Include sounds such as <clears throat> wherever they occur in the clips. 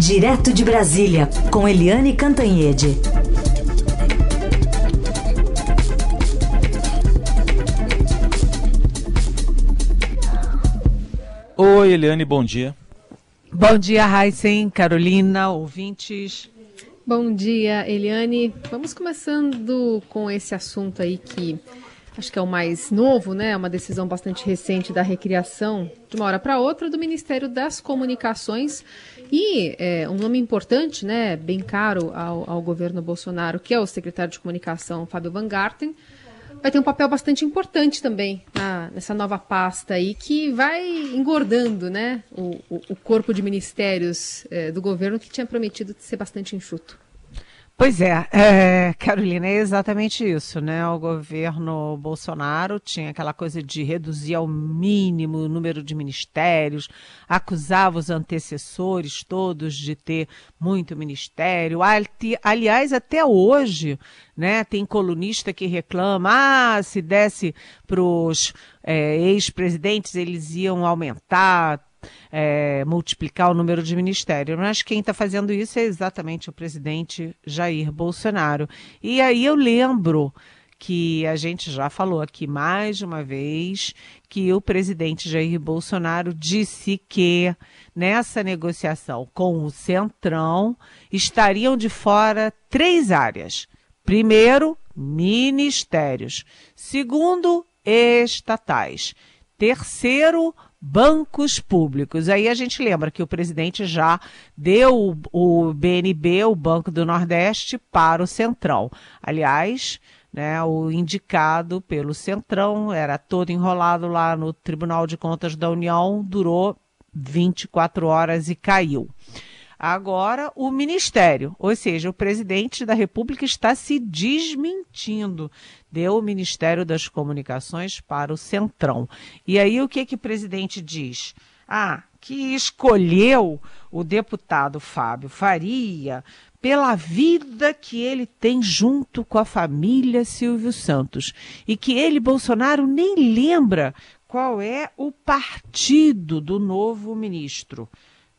Direto de Brasília, com Eliane Cantanhede. Oi, Eliane, bom dia. Bom dia, Heisen, Carolina, ouvintes. Bom dia, Eliane. Vamos começando com esse assunto aí que acho que é o mais novo, né? Uma decisão bastante recente da recriação, de uma hora para outra, do Ministério das Comunicações. E é, um nome importante, né? Bem caro ao, ao governo Bolsonaro, que é o secretário de Comunicação, Fábio Van Garten vai ter um papel bastante importante também na, nessa nova pasta aí, que vai engordando né, o, o, o corpo de ministérios é, do governo que tinha prometido ser bastante enxuto. Pois é, é, Carolina, é exatamente isso, né? O governo Bolsonaro tinha aquela coisa de reduzir ao mínimo o número de ministérios, acusava os antecessores todos de ter muito ministério. Aliás, até hoje, né, tem colunista que reclama, ah, se desse para os é, ex-presidentes eles iam aumentar é, multiplicar o número de ministérios. Mas quem está fazendo isso é exatamente o presidente Jair Bolsonaro. E aí eu lembro que a gente já falou aqui mais uma vez que o presidente Jair Bolsonaro disse que nessa negociação com o Centrão estariam de fora três áreas. Primeiro, ministérios. Segundo, estatais. Terceiro, bancos públicos. Aí a gente lembra que o presidente já deu o BNB, o Banco do Nordeste, para o Centrão. Aliás, né, o indicado pelo Centrão era todo enrolado lá no Tribunal de Contas da União, durou 24 horas e caiu. Agora, o Ministério, ou seja, o presidente da República está se desmentindo. Deu o Ministério das Comunicações para o Centrão. E aí, o que, que o presidente diz? Ah, que escolheu o deputado Fábio Faria pela vida que ele tem junto com a família Silvio Santos e que ele, Bolsonaro, nem lembra qual é o partido do novo ministro.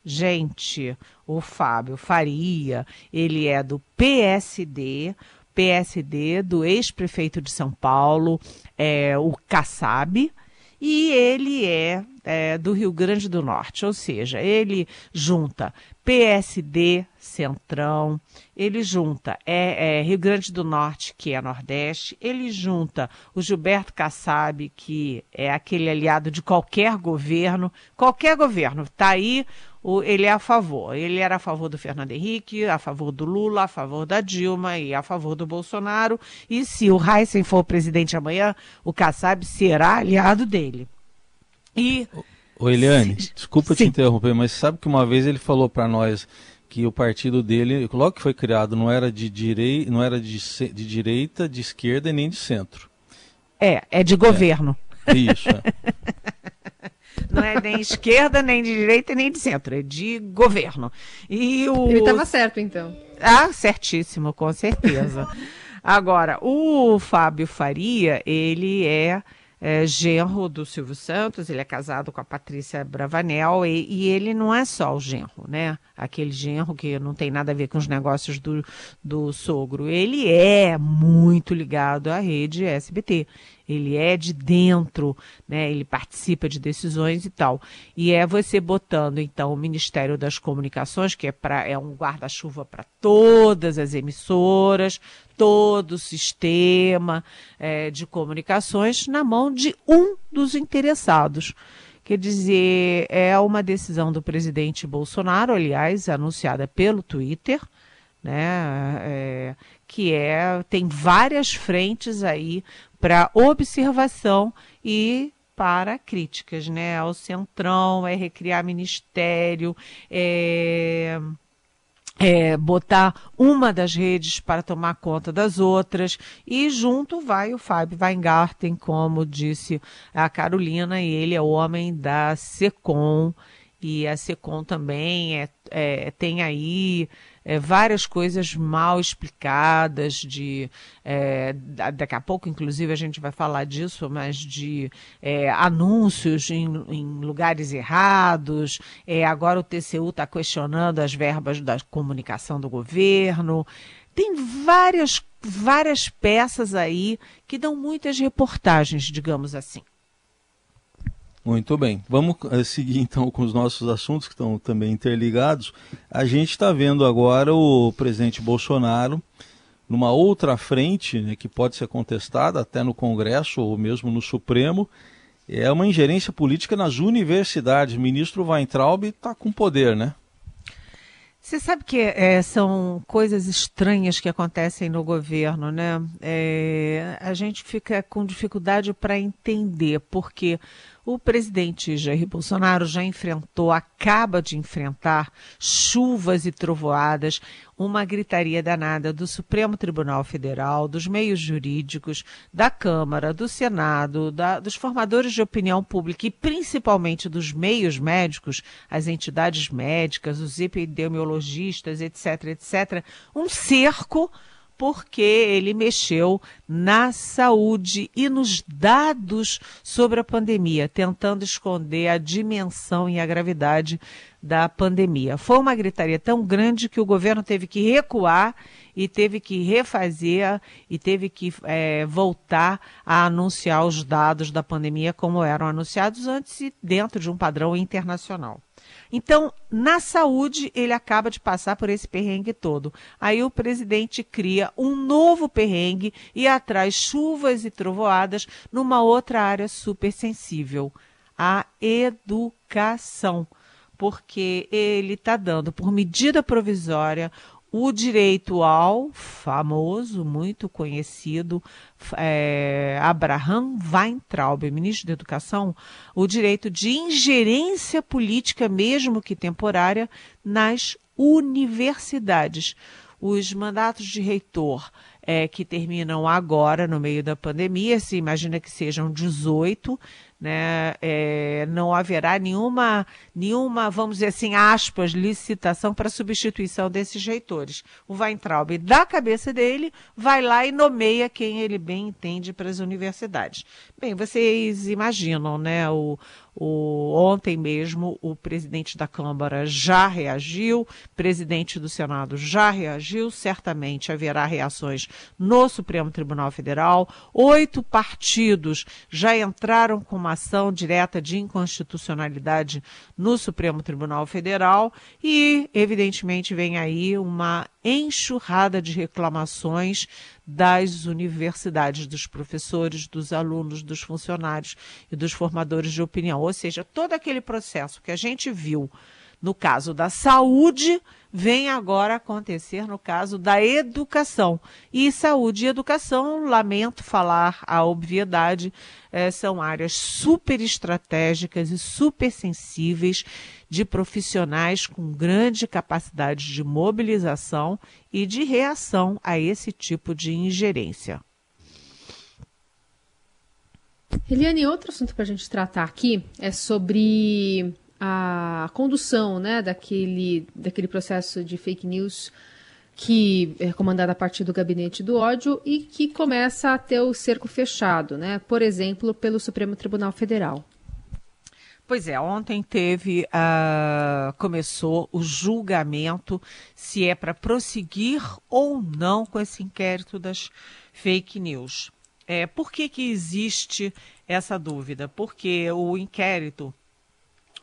Gente, o Fábio Faria, ele é do PSD, PSD do ex-prefeito de São Paulo, é, o Kassab, e ele é, é, do Rio Grande do Norte, ou seja, ele junta PSD, Centrão, ele junta é, é, Rio Grande do Norte, que é Nordeste, ele junta o Gilberto Kassab, que é aquele aliado de qualquer governo, qualquer governo, está aí o, ele é a favor. Ele era a favor do Fernando Henrique, a favor do Lula, a favor da Dilma e a favor do Bolsonaro. E se o Heisen for presidente amanhã, o Kassab será aliado dele. E. Ô, Eliane, desculpa Sim. te interromper, mas sabe que uma vez ele falou para nós que o partido dele, logo que foi criado, não era de, direi, não era de, de direita, de esquerda e nem de centro. É, é de governo. É. Isso. É. <laughs> Não é nem esquerda, nem de direita, nem de centro, é de governo. E o... Ele estava certo, então. Ah, certíssimo, com certeza. <laughs> Agora, o Fábio Faria, ele é, é, genro do Silvio Santos, ele é casado com a Patrícia Bravanel, e, e, ele não é só o genro, né? Aquele genro que não tem nada a ver com os negócios do, do sogro. Ele é muito ligado à rede SBT ele é de dentro, né? Ele participa de decisões e tal. E é você botando então o Ministério das Comunicações, que é para é um guarda-chuva para todas as emissoras, todo o sistema é, de comunicações na mão de um dos interessados. Quer dizer, é uma decisão do presidente Bolsonaro, aliás, anunciada pelo Twitter, né? É, que é tem várias frentes aí para observação e para críticas, né? Ao centrão, é recriar ministério, é, é, botar uma das redes para tomar conta das outras, e junto vai o Fábio Weingarten, como disse a Carolina, e ele é o homem da SECOM, e a SECOM também é, é, tem aí é, várias coisas mal explicadas, de é, daqui a pouco, inclusive, a gente vai falar disso, mas de é, anúncios em, em, lugares errados. É, agora o TCU está questionando as verbas da comunicação do governo. Tem várias, várias peças aí que dão muitas reportagens, digamos assim. Muito bem. Vamos uh, seguir <laughs> então com os nossos assuntos que estão também interligados. A gente está vendo agora o presidente Bolsonaro numa outra frente, né, que pode ser contestada até no Congresso ou mesmo no Supremo, é uma ingerência política nas universidades. O ministro Weintraub está com poder, né? Você sabe que é, são coisas estranhas que acontecem no governo, né? É, a gente fica com dificuldade para entender, porque o presidente Jair Bolsonaro já enfrentou, acaba de enfrentar chuvas e trovoadas, uma gritaria danada do Supremo Tribunal Federal, dos meios jurídicos, da Câmara, do Senado, da, dos formadores de opinião pública e principalmente dos meios médicos, as entidades médicas, os epidemiologistas, etc., etc., um cerco porque ele mexeu na saúde e nos dados sobre a pandemia, tentando esconder a dimensão e a gravidade da pandemia. Foi uma gritaria tão grande que o governo teve que recuar e teve que refazer e teve que é, voltar a anunciar os dados da pandemia como eram anunciados antes e dentro de um padrão internacional. Então, na saúde, ele acaba de passar por esse perrengue todo. Aí o presidente cria um novo perrengue e atrai chuvas e trovoadas numa outra área super sensível, a educação. Porque ele está dando, por medida provisória, o direito ao famoso, muito conhecido é, Abraham Weintraub, ministro da Educação, o direito de ingerência política, mesmo que temporária, nas universidades. Os mandatos de reitor é, que terminam agora, no meio da pandemia, se imagina que sejam 18, né? É, não haverá nenhuma, nenhuma, vamos dizer assim, aspas, licitação para substituição desses reitores. O Weintraub, da cabeça dele, vai lá e nomeia quem ele bem entende para as universidades. Bem, vocês imaginam, né? O, o, ontem mesmo o presidente da Câmara já reagiu, presidente do Senado já reagiu, certamente haverá reações no Supremo Tribunal Federal. Oito partidos já entraram com uma ação direta de inconstitucionalidade no Supremo Tribunal Federal e, evidentemente, vem aí uma enxurrada de reclamações das universidades, dos professores, dos alunos, dos funcionários e dos formadores de opinião. Ou seja, todo aquele processo que a gente viu no caso da saúde vem agora acontecer no caso da educação. E saúde e educação, lamento falar a obviedade, é, são áreas super estratégicas e super sensíveis de profissionais com grande capacidade de mobilização e de reação a esse tipo de ingerência. Eliane, outro assunto para a gente tratar aqui é sobre a condução né, daquele, daquele processo de fake news que é comandado a partir do gabinete do ódio e que começa a ter o cerco fechado, né? por exemplo, pelo Supremo Tribunal Federal. Pois é, ontem teve, uh, começou o julgamento se é para prosseguir ou não com esse inquérito das fake news. É, por que, que existe essa dúvida? Porque o inquérito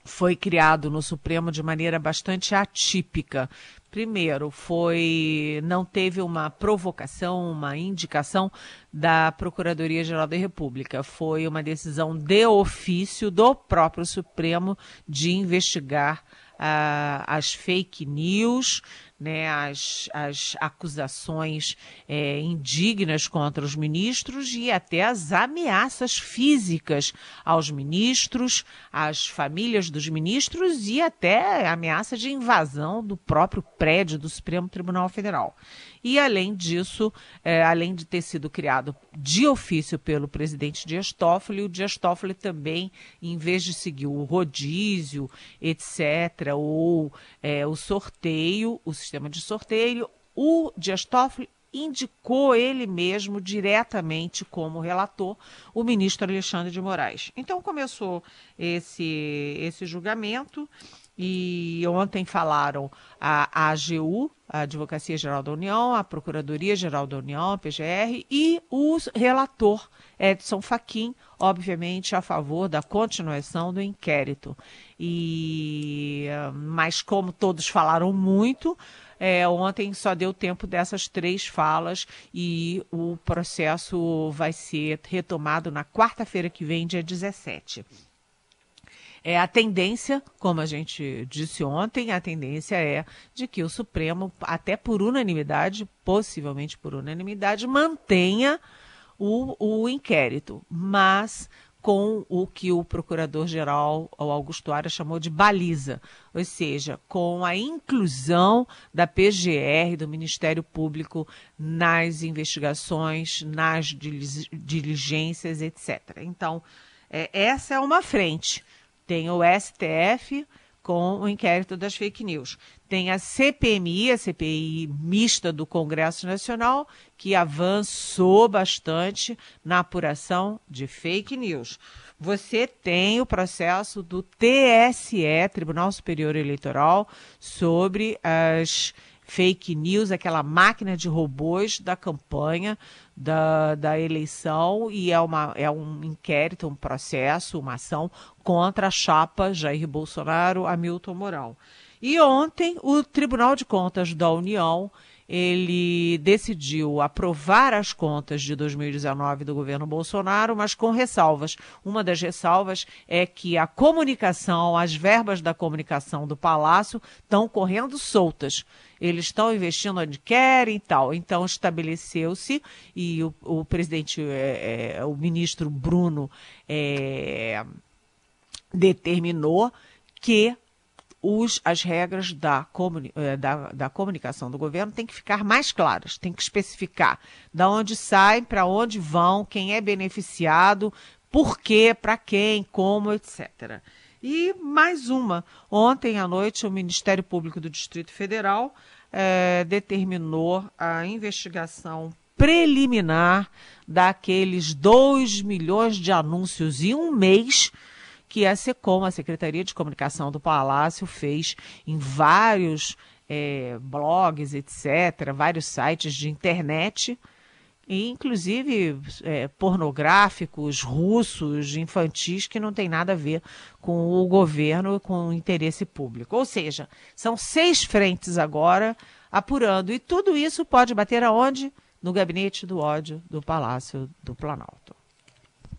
foi criado no Supremo de maneira bastante atípica. Primeiro, foi não teve uma provocação, uma indicação da Procuradoria-Geral da República. Foi uma decisão de ofício do próprio Supremo de investigar uh, as fake news, né, as, as acusações é, indignas contra os ministros e até as ameaças físicas aos ministros, às famílias dos ministros e até ameaça de invasão do próprio prédio do Supremo Tribunal Federal. E, além disso, é, além de ter sido criado de ofício pelo presidente Dias Toffoli, o Dias Toffoli também, em vez de seguir o rodízio, etc., ou é, o sorteio, o sistema de sorteio, o Dias Toffoli indicou ele mesmo diretamente como relator o ministro Alexandre de Moraes. Então começou esse, esse julgamento e ontem falaram a AGU, a Advocacia Geral da União, a Procuradoria Geral da União, a PGR, e o relator Edson Fachin, obviamente a favor da continuação do inquérito. E mas como todos falaram muito, é, ontem só deu tempo dessas três falas e o processo vai ser retomado na quarta-feira que vem, dia 17. É a tendência, como a gente disse ontem, a tendência é de que o Supremo, até por unanimidade, possivelmente por unanimidade, mantenha o, o inquérito, mas com o que o procurador-geral Augusto Aras chamou de baliza, ou seja, com a inclusão da PGR, do Ministério Público, nas investigações, nas diligências, etc. Então, é, essa é uma frente. Tem o STF com o inquérito das fake news. Tem a CPMI, a CPI mista do Congresso Nacional, que avançou bastante na apuração de fake news. Você tem o processo do TSE, Tribunal Superior Eleitoral, sobre as fake news, aquela máquina de robôs da campanha da, da eleição, e é, uma, é um inquérito, um processo, uma ação contra a chapa Jair Bolsonaro, Hamilton Mourão. E ontem o Tribunal de Contas da União ele decidiu aprovar as contas de 2019 do governo Bolsonaro, mas com ressalvas. Uma das ressalvas é que a comunicação, as verbas da comunicação do Palácio estão correndo soltas. Eles estão investindo onde querem e tal. Então estabeleceu-se e o, o presidente, é, é, o ministro Bruno é, determinou que os, as regras da, comuni, eh, da, da, comunicação do governo têm que ficar mais claras, tem que especificar da onde saem, para onde vão, quem é beneficiado, por quê, para quem, como, etc. E mais uma. Ontem à noite, o Ministério Público do Distrito Federal eh, determinou a investigação preliminar daqueles 2 milhões de anúncios em um mês que a SECOM, a Secretaria de Comunicação do Palácio, fez em vários é, blogs, etc., vários sites de internet, inclusive é, pornográficos, russos, infantis, que não tem nada a ver com o governo, com o interesse público. Ou seja, são seis frentes agora apurando, e tudo isso pode bater aonde? No gabinete do ódio do Palácio do Planalto.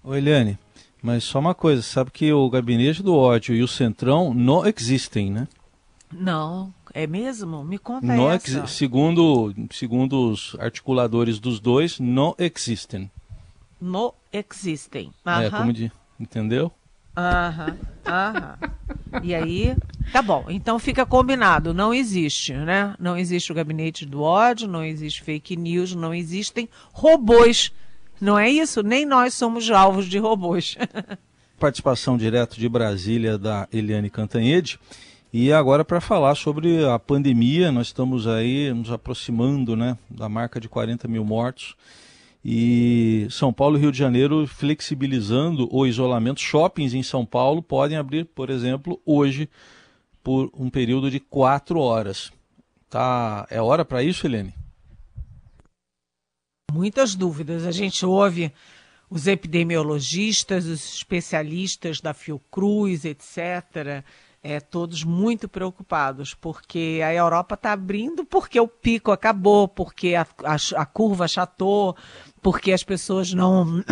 Oi, Eliane. Mas só uma coisa, sabe que o gabinete do ódio e o centrão não existem, né? Não, é mesmo? Me conta não essa. Segundo, segundo os articuladores dos dois, não existem. Não existem. É, como de, entendeu? Aham, aham. E aí, tá bom. Então fica combinado, não existe, né? Não existe o gabinete do ódio, não existe fake news, não existem robôs não é isso? Nem nós somos alvos de robôs. <laughs> Participação direto de Brasília da Eliane Cantanhede. E agora para falar sobre a pandemia, nós estamos aí nos aproximando né, da marca de 40 mil mortos. E São Paulo e Rio de Janeiro flexibilizando o isolamento. Shoppings em São Paulo podem abrir, por exemplo, hoje, por um período de quatro horas. Tá, é hora para isso, Helene? Muitas dúvidas. A gente ouve os epidemiologistas, os especialistas da Fiocruz, etc., é, todos muito preocupados, porque a Europa está abrindo porque o pico acabou, porque a, a, a curva achatou, porque as pessoas não.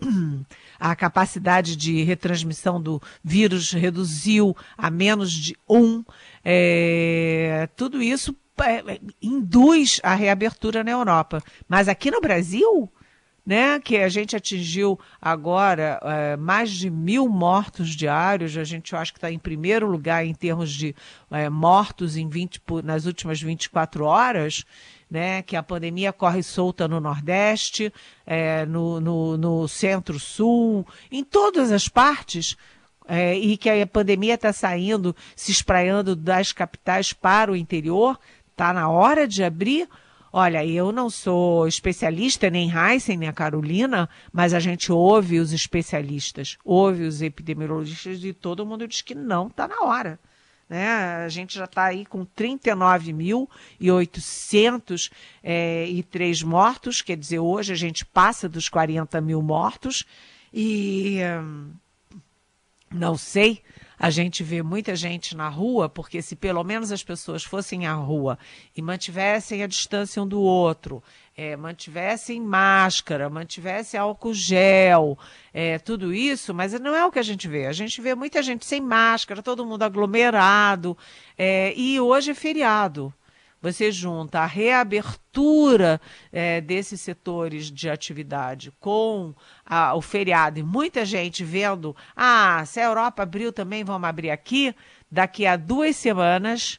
<clears throat> a capacidade de retransmissão do vírus reduziu a menos de um. É, tudo isso induz a reabertura na Europa. Mas aqui no Brasil né, que a gente atingiu agora é, mais de mil mortos diários. A gente acho que está em primeiro lugar em termos de é, mortos em 20, nas últimas 24 horas. Né, que a pandemia corre solta no Nordeste, é, no, no, no Centro-Sul, em todas as partes, é, e que a pandemia está saindo, se espraiando das capitais para o interior, está na hora de abrir Olha, eu não sou especialista, nem Heisen, nem a Carolina, mas a gente ouve os especialistas, ouve os epidemiologistas e todo mundo diz que não está na hora. Né? A gente já está aí com 39.803 é, e três mortos, quer dizer, hoje a gente passa dos 40 mil mortos e hum, não sei a gente vê muita gente na rua, porque se pelo menos as pessoas fossem à rua e mantivessem a distância um do outro, é, mantivessem máscara, mantivessem álcool gel, é, tudo isso, mas não é o que a gente vê. A gente vê muita gente sem máscara, todo mundo aglomerado, é, e hoje é feriado você junta a reabertura é, desses setores de atividade com a, o feriado e muita gente vendo, ah, se a Europa abriu também, vamos abrir aqui, daqui a duas semanas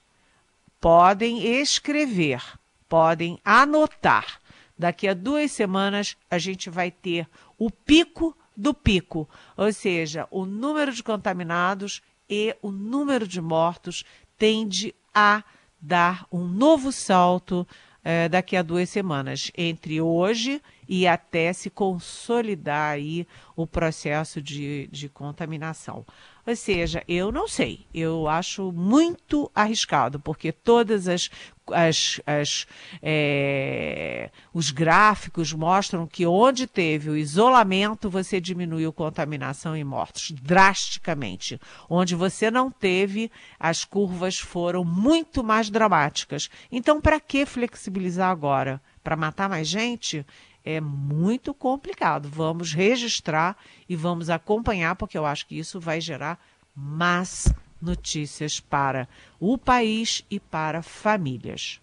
podem escrever, podem anotar. Daqui a duas semanas a gente vai ter o pico do pico, ou seja, o número de contaminados e o número de mortos tende a dar um novo salto é, daqui a duas semanas, entre hoje e até se consolidar aí o processo de, de contaminação. Ou seja, eu não sei, eu acho muito arriscado, porque todas as, as, as é, os gráficos mostram que onde teve o isolamento, você diminuiu contaminação e mortos drasticamente. Onde você não teve, as curvas foram muito mais dramáticas. Então, para que flexibilizar agora? Para matar mais gente? É muito complicado. Vamos registrar e vamos acompanhar, porque eu acho que isso vai gerar más notícias para o país e para famílias.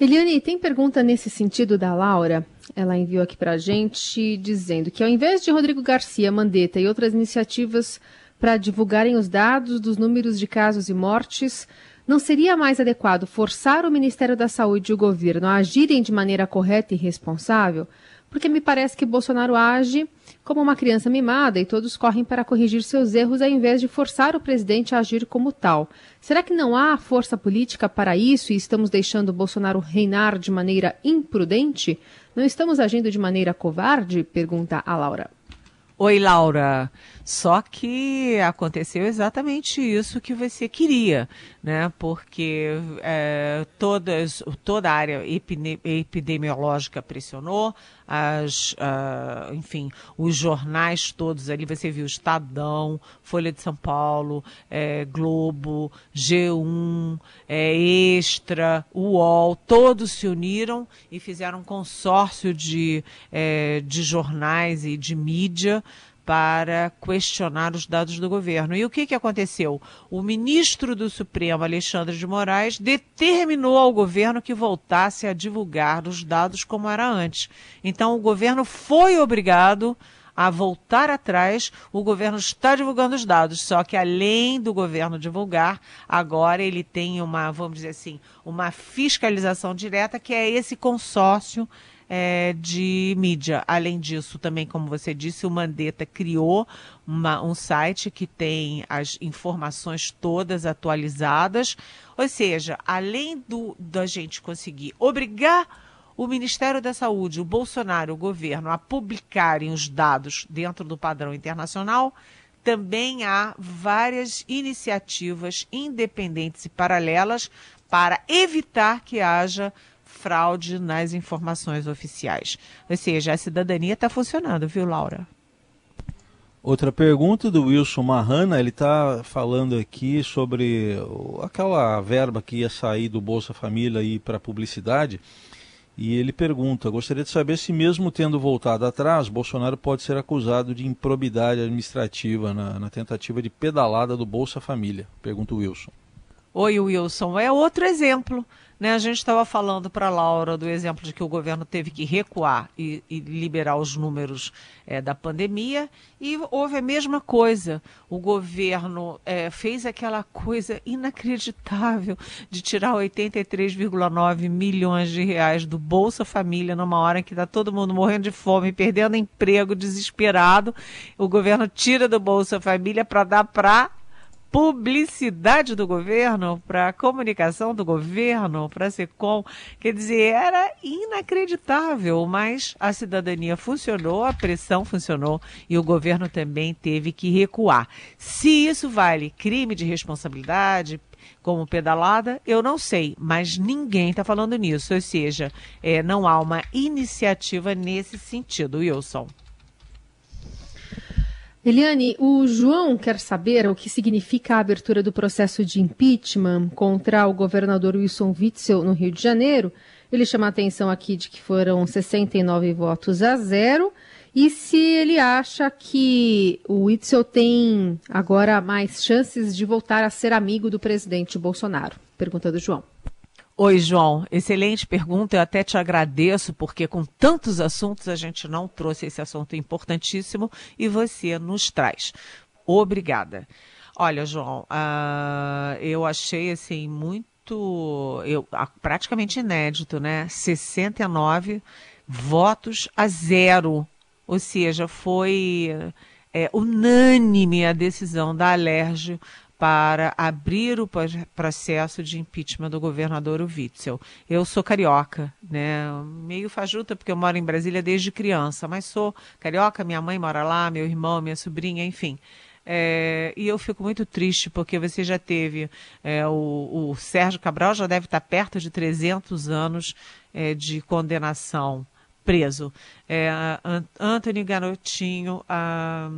Eliane, tem pergunta nesse sentido da Laura? Ela enviou aqui para a gente dizendo que ao invés de Rodrigo Garcia, Mandetta e outras iniciativas para divulgarem os dados dos números de casos e mortes, não seria mais adequado forçar o Ministério da Saúde e o governo a agirem de maneira correta e responsável? Porque me parece que Bolsonaro age como uma criança mimada e todos correm para corrigir seus erros ao invés de forçar o presidente a agir como tal. Será que não há força política para isso e estamos deixando Bolsonaro reinar de maneira imprudente? Não estamos agindo de maneira covarde? Pergunta a Laura. Oi, Laura. Só que aconteceu exatamente isso que você queria, né? Porque é, todas, toda a área epidemiológica pressionou, as, uh, enfim, os jornais todos ali, você viu Estadão, Folha de São Paulo, é, Globo, G1, é, Extra, UOL, todos se uniram e fizeram um consórcio de, é, de jornais e de mídia para questionar os dados do governo. E o que, que aconteceu? O ministro do Supremo, Alexandre de Moraes, determinou ao governo que voltasse a divulgar os dados como era antes. Então, o governo foi obrigado a voltar atrás, o governo está divulgando os dados, só que além do governo divulgar, agora ele tem uma, vamos dizer assim, uma fiscalização direta, que é esse consórcio é, de mídia. Além disso, também, como você disse, o Mandetta criou uma, um site que tem as informações todas atualizadas. Ou seja, além do, da gente conseguir obrigar o Ministério da Saúde, o Bolsonaro, o governo a publicarem os dados dentro do padrão internacional, também há várias iniciativas independentes e paralelas para evitar que haja fraude nas informações oficiais. Ou seja, a cidadania está funcionando, viu, Laura? Outra pergunta do Wilson Marrana, ele está falando aqui sobre aquela verba que ia sair do Bolsa Família e para publicidade. E ele pergunta: gostaria de saber se, mesmo tendo voltado atrás, Bolsonaro pode ser acusado de improbidade administrativa na, na tentativa de pedalada do Bolsa Família? Pergunta o Wilson. Oi, Wilson. É outro exemplo. Né? A gente estava falando para Laura do exemplo de que o governo teve que recuar e, e liberar os números é, da pandemia, e houve a mesma coisa. O governo é, fez aquela coisa inacreditável de tirar 83,9 milhões de reais do Bolsa Família numa hora em que está todo mundo morrendo de fome, perdendo emprego, desesperado. O governo tira do Bolsa Família para dar para publicidade do governo, para comunicação do governo, para a SECOM. Quer dizer, era inacreditável, mas a cidadania funcionou, a pressão funcionou e o governo também teve que recuar. Se isso vale crime de responsabilidade, como pedalada, eu não sei, mas ninguém está falando nisso. Ou seja, é, não há uma iniciativa nesse sentido, Wilson. Eliane, o João quer saber o que significa a abertura do processo de impeachment contra o governador Wilson Witzel no Rio de Janeiro. Ele chama a atenção aqui de que foram 69 votos a zero. E se ele acha que o Witzel tem agora mais chances de voltar a ser amigo do presidente Bolsonaro? Pergunta do João. Oi, João. Excelente pergunta. Eu até te agradeço, porque com tantos assuntos a gente não trouxe esse assunto importantíssimo e você nos traz. Obrigada. Olha, João, uh, eu achei assim muito, eu, praticamente inédito, né? 69 votos a zero. Ou seja, foi é, unânime a decisão da Alerj para abrir o processo de impeachment do governador Witzel. Eu sou carioca, né? Meio fajuta porque eu moro em Brasília desde criança, mas sou carioca, minha mãe mora lá, meu irmão, minha sobrinha, enfim. É, e eu fico muito triste porque você já teve é, o, o, Sérgio Cabral já deve estar perto de 300 anos é, de condenação preso. É, Anthony Garotinho, a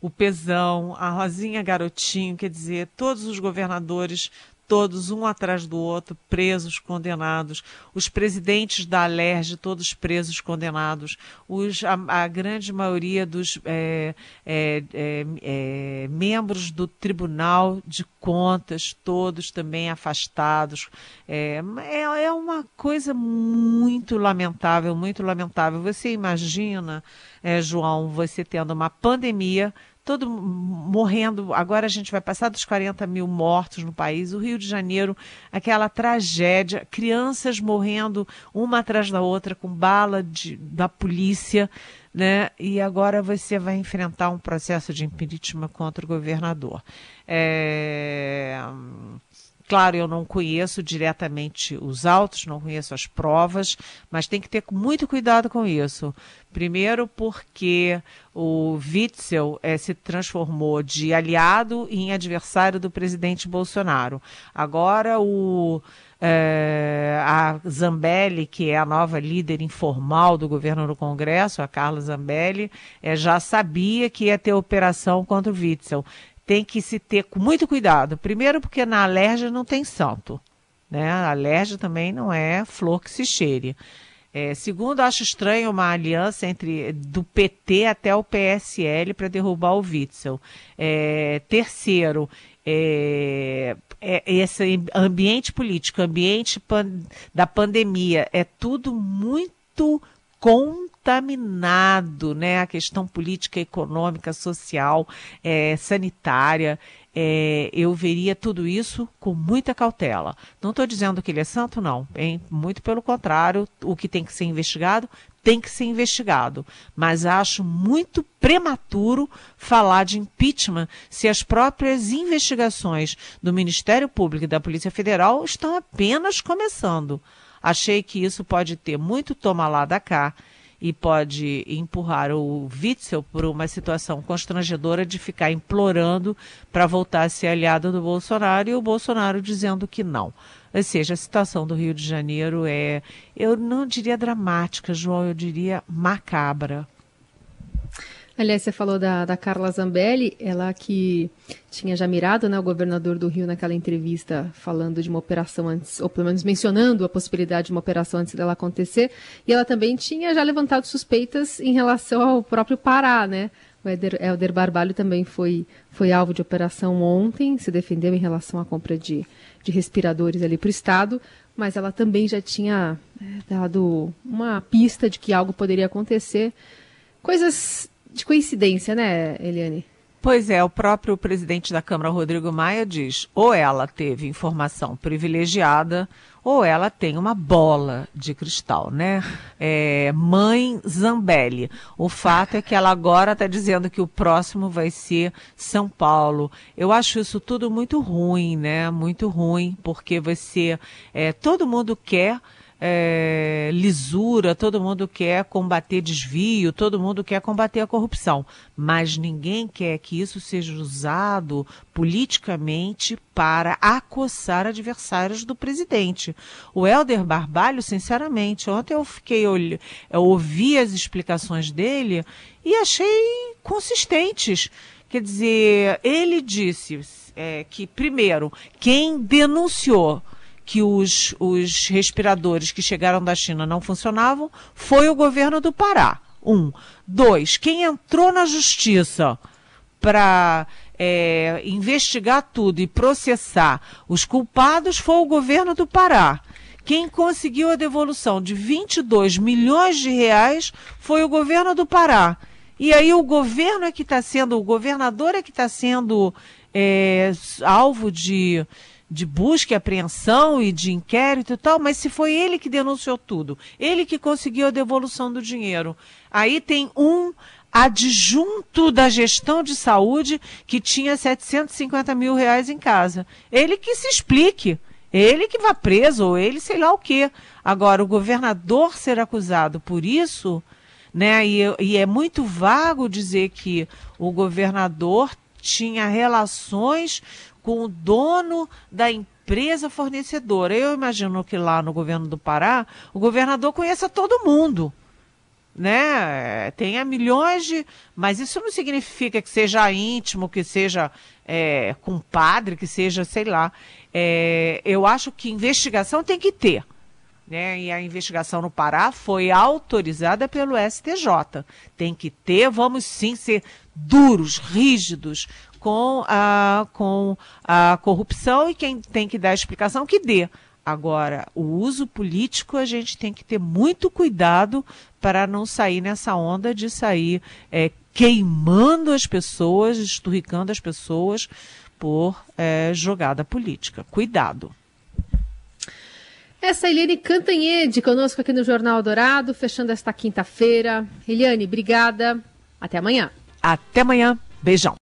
o Pezão, a Rosinha Garotinho, quer dizer, todos os governadores todos um atrás do outro, presos, condenados, os presidentes da Alerj, todos presos, condenados, os, a, a grande maioria dos é, é, é, é, membros do Tribunal de Contas, todos também afastados. É, é, é uma coisa muito lamentável, muito lamentável. Você imagina, é, João, você tendo uma pandemia todo morrendo. Agora a gente vai passar dos 40 mil mortos no país. O Rio de Janeiro, aquela tragédia, crianças morrendo uma atrás da outra com bala de, da polícia, né? E agora você vai enfrentar um processo de impeachment contra o governador. É Claro, eu não conheço diretamente os autos, não conheço as provas, mas tem que ter muito cuidado com isso. Primeiro, porque o Witzel é, se transformou de aliado em adversário do presidente Bolsonaro. Agora, o, é, a Zambelli, que é a nova líder informal do governo no Congresso, a Carla Zambelli, é, já sabia que ia ter operação contra o Witzel tem que se ter muito cuidado. Primeiro, porque na alérgia não tem santo. Né? A alérgia também não é flor que se cheire. É, segundo, acho estranho uma aliança entre do PT até o PSL para derrubar o Witzel. É, terceiro, é, é, esse ambiente político, ambiente pan, da pandemia, é tudo muito contaminado, né? A questão política, econômica, social, é, sanitária. É, eu veria tudo isso com muita cautela. Não estou dizendo que ele é santo, não. Hein? Muito pelo contrário, o que tem que ser investigado tem que ser investigado. Mas acho muito prematuro falar de impeachment se as próprias investigações do Ministério Público e da Polícia Federal estão apenas começando. Achei que isso pode ter muito toma lá da cá e pode empurrar o Witzel por uma situação constrangedora de ficar implorando para voltar a ser aliado do Bolsonaro e o Bolsonaro dizendo que não. Ou seja, a situação do Rio de Janeiro é, eu não diria dramática, João, eu diria macabra. Aliás, você falou da, da Carla Zambelli, ela que tinha já mirado né, o governador do Rio naquela entrevista falando de uma operação antes, ou pelo menos mencionando a possibilidade de uma operação antes dela acontecer, e ela também tinha já levantado suspeitas em relação ao próprio Pará, né? O Helder Barbalho também foi, foi alvo de operação ontem, se defendeu em relação à compra de, de respiradores ali para o Estado, mas ela também já tinha é, dado uma pista de que algo poderia acontecer. Coisas de coincidência, né, Eliane? Pois é, o próprio presidente da Câmara, Rodrigo Maia, diz: ou ela teve informação privilegiada, ou ela tem uma bola de cristal, né? É, mãe Zambelli. O fato é que ela agora está dizendo que o próximo vai ser São Paulo. Eu acho isso tudo muito ruim, né? Muito ruim, porque você. É, todo mundo quer é, lisura, todo mundo quer combater desvio, todo mundo quer combater a corrupção, mas ninguém quer que isso seja usado politicamente para acossar adversários do presidente. O Helder Barbalho, sinceramente, ontem eu fiquei eu ouvi as explicações dele e achei consistentes. Quer dizer, ele disse é, que, primeiro, quem denunciou que os, os respiradores que chegaram da China não funcionavam foi o governo do Pará. Um. Dois, quem entrou na justiça para é, investigar tudo e processar os culpados foi o governo do Pará. Quem conseguiu a devolução de 22 milhões de reais foi o governo do Pará. E aí o governo é que está sendo, o governador é que está sendo é, alvo de, de busca e apreensão e de inquérito e tal, mas se foi ele que denunciou tudo, ele que conseguiu a devolução do dinheiro. Aí tem um adjunto da gestão de saúde que tinha 750 mil reais em casa. Ele que se explique. Ele que vá preso, ou ele sei lá o quê. Agora, o governador ser acusado por isso, né? E, e é muito vago dizer que o governador tinha relações com o dono da empresa fornecedora. Eu imagino que lá no governo do Pará, o governador conheça todo mundo. Né? Tenha milhões de. Mas isso não significa que seja íntimo, que seja é, compadre, que seja, sei lá. É, eu acho que investigação tem que ter. Né? E a investigação no Pará foi autorizada pelo STJ. Tem que ter, vamos sim ser duros, rígidos, com a, com a corrupção e quem tem que dar explicação que dê. Agora, o uso político a gente tem que ter muito cuidado para não sair nessa onda de sair é, queimando as pessoas, esturricando as pessoas por é, jogada política. Cuidado. Essa é Eliane Cantanhede conosco aqui no Jornal Dourado, fechando esta quinta-feira. Eliane, obrigada. Até amanhã. Até amanhã. Beijão.